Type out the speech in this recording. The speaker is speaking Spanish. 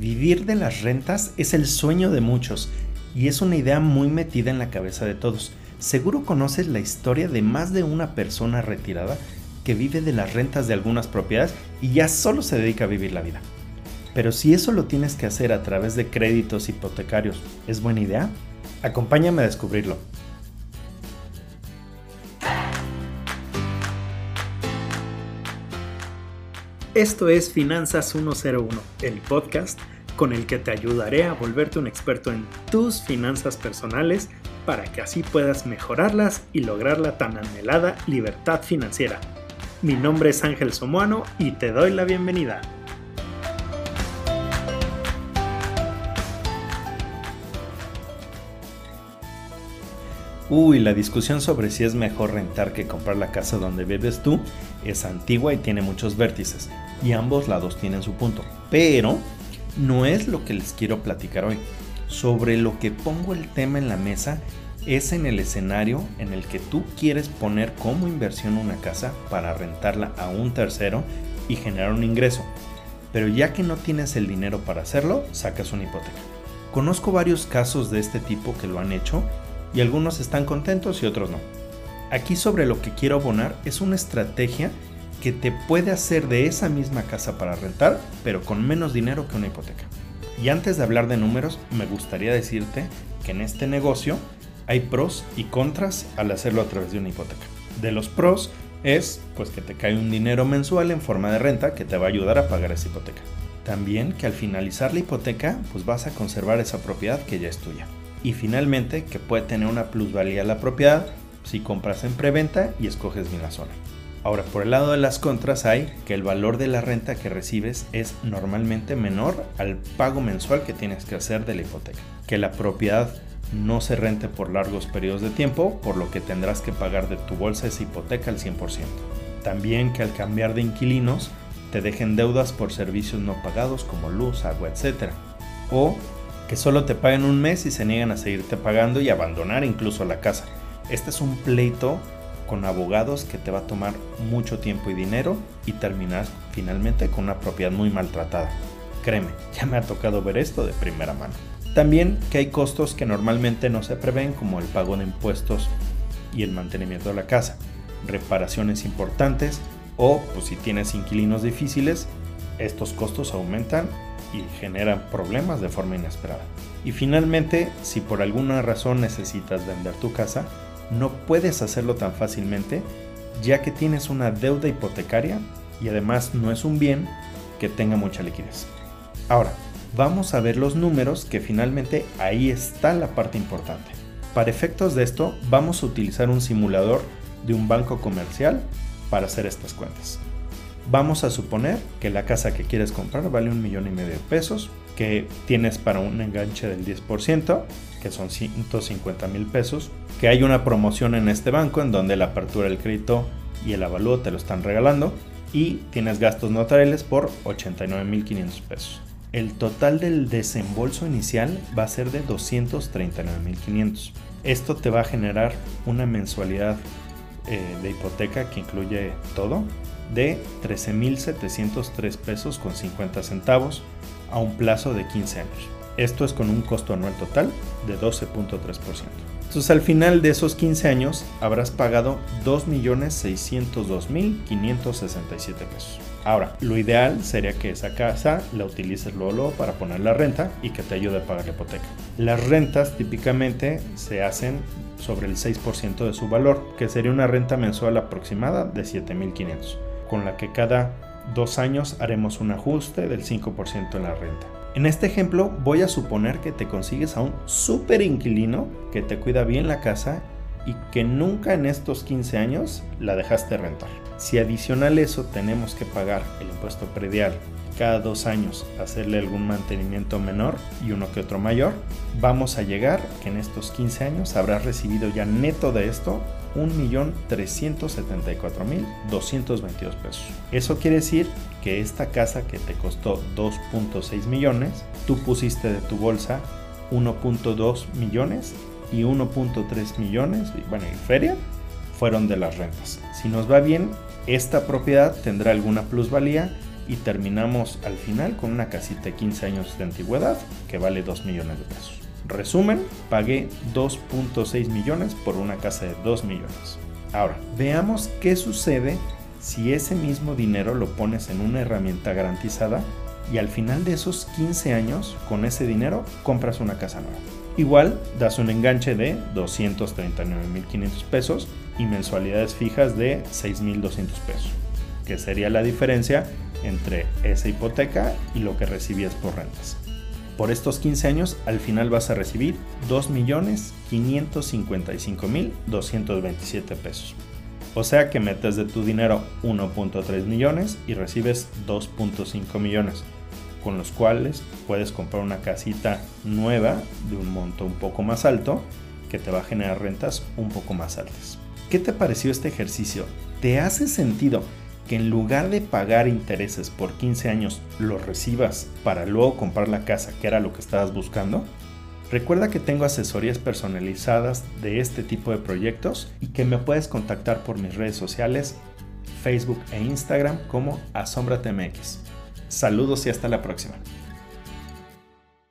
Vivir de las rentas es el sueño de muchos y es una idea muy metida en la cabeza de todos. Seguro conoces la historia de más de una persona retirada que vive de las rentas de algunas propiedades y ya solo se dedica a vivir la vida. Pero si eso lo tienes que hacer a través de créditos hipotecarios, ¿es buena idea? Acompáñame a descubrirlo. Esto es Finanzas 101, el podcast con el que te ayudaré a volverte un experto en tus finanzas personales para que así puedas mejorarlas y lograr la tan anhelada libertad financiera. Mi nombre es Ángel Somoano y te doy la bienvenida. Uy, la discusión sobre si es mejor rentar que comprar la casa donde vives tú es antigua y tiene muchos vértices, y ambos lados tienen su punto. Pero no es lo que les quiero platicar hoy. Sobre lo que pongo el tema en la mesa es en el escenario en el que tú quieres poner como inversión una casa para rentarla a un tercero y generar un ingreso. Pero ya que no tienes el dinero para hacerlo, sacas una hipoteca. Conozco varios casos de este tipo que lo han hecho y algunos están contentos y otros no. Aquí sobre lo que quiero abonar es una estrategia que te puede hacer de esa misma casa para rentar, pero con menos dinero que una hipoteca. Y antes de hablar de números, me gustaría decirte que en este negocio hay pros y contras al hacerlo a través de una hipoteca. De los pros es pues que te cae un dinero mensual en forma de renta que te va a ayudar a pagar esa hipoteca. También que al finalizar la hipoteca pues vas a conservar esa propiedad que ya es tuya y finalmente que puede tener una plusvalía la propiedad si compras en preventa y escoges bien la zona. Ahora, por el lado de las contras hay que el valor de la renta que recibes es normalmente menor al pago mensual que tienes que hacer de la hipoteca. Que la propiedad no se rente por largos periodos de tiempo, por lo que tendrás que pagar de tu bolsa esa hipoteca al 100%. También que al cambiar de inquilinos te dejen deudas por servicios no pagados como luz, agua, etc. O que solo te paguen un mes y se niegan a seguirte pagando y abandonar incluso la casa. Este es un pleito con abogados que te va a tomar mucho tiempo y dinero y terminar finalmente con una propiedad muy maltratada. Créeme, ya me ha tocado ver esto de primera mano. También que hay costos que normalmente no se prevén como el pago de impuestos y el mantenimiento de la casa, reparaciones importantes o pues, si tienes inquilinos difíciles, estos costos aumentan y generan problemas de forma inesperada. Y finalmente, si por alguna razón necesitas vender tu casa, no puedes hacerlo tan fácilmente ya que tienes una deuda hipotecaria y además no es un bien que tenga mucha liquidez. Ahora, vamos a ver los números que finalmente ahí está la parte importante. Para efectos de esto, vamos a utilizar un simulador de un banco comercial para hacer estas cuentas. Vamos a suponer que la casa que quieres comprar vale un millón y medio de pesos, que tienes para un enganche del 10%, que son 150 mil pesos, que hay una promoción en este banco en donde la apertura del crédito y el avalúo te lo están regalando y tienes gastos notariales por 89 mil 500 pesos. El total del desembolso inicial va a ser de 239 mil 500. Esto te va a generar una mensualidad eh, de hipoteca que incluye todo de 13.703 pesos con 50 centavos a un plazo de 15 años. Esto es con un costo anual total de 12.3%. Entonces al final de esos 15 años habrás pagado 2.602.567 pesos. Ahora, lo ideal sería que esa casa la utilices luego, para poner la renta y que te ayude a pagar la hipoteca. Las rentas típicamente se hacen sobre el 6% de su valor, que sería una renta mensual aproximada de 7.500 con la que cada dos años haremos un ajuste del 5% en la renta. En este ejemplo voy a suponer que te consigues a un super inquilino que te cuida bien la casa y que nunca en estos 15 años la dejaste rentar. Si adicional eso tenemos que pagar el impuesto predial cada dos años hacerle algún mantenimiento menor y uno que otro mayor, vamos a llegar que en estos 15 años habrás recibido ya neto de esto 1.374.222 pesos. Eso quiere decir que esta casa que te costó 2.6 millones, tú pusiste de tu bolsa 1.2 millones y 1.3 millones, bueno, en feria, fueron de las rentas. Si nos va bien, esta propiedad tendrá alguna plusvalía y terminamos al final con una casita de 15 años de antigüedad que vale 2 millones de pesos. Resumen, pagué 2.6 millones por una casa de 2 millones. Ahora, veamos qué sucede si ese mismo dinero lo pones en una herramienta garantizada y al final de esos 15 años, con ese dinero, compras una casa nueva. Igual, das un enganche de 239.500 pesos y mensualidades fijas de 6.200 pesos, que sería la diferencia entre esa hipoteca y lo que recibías por rentas. Por estos 15 años, al final vas a recibir 2.555.227 pesos. O sea que metes de tu dinero 1.3 millones y recibes 2.5 millones, con los cuales puedes comprar una casita nueva de un monto un poco más alto que te va a generar rentas un poco más altas. ¿Qué te pareció este ejercicio? ¿Te hace sentido que en lugar de pagar intereses por 15 años los recibas para luego comprar la casa que era lo que estabas buscando? Recuerda que tengo asesorías personalizadas de este tipo de proyectos y que me puedes contactar por mis redes sociales, Facebook e Instagram como AsombraTMX. Saludos y hasta la próxima.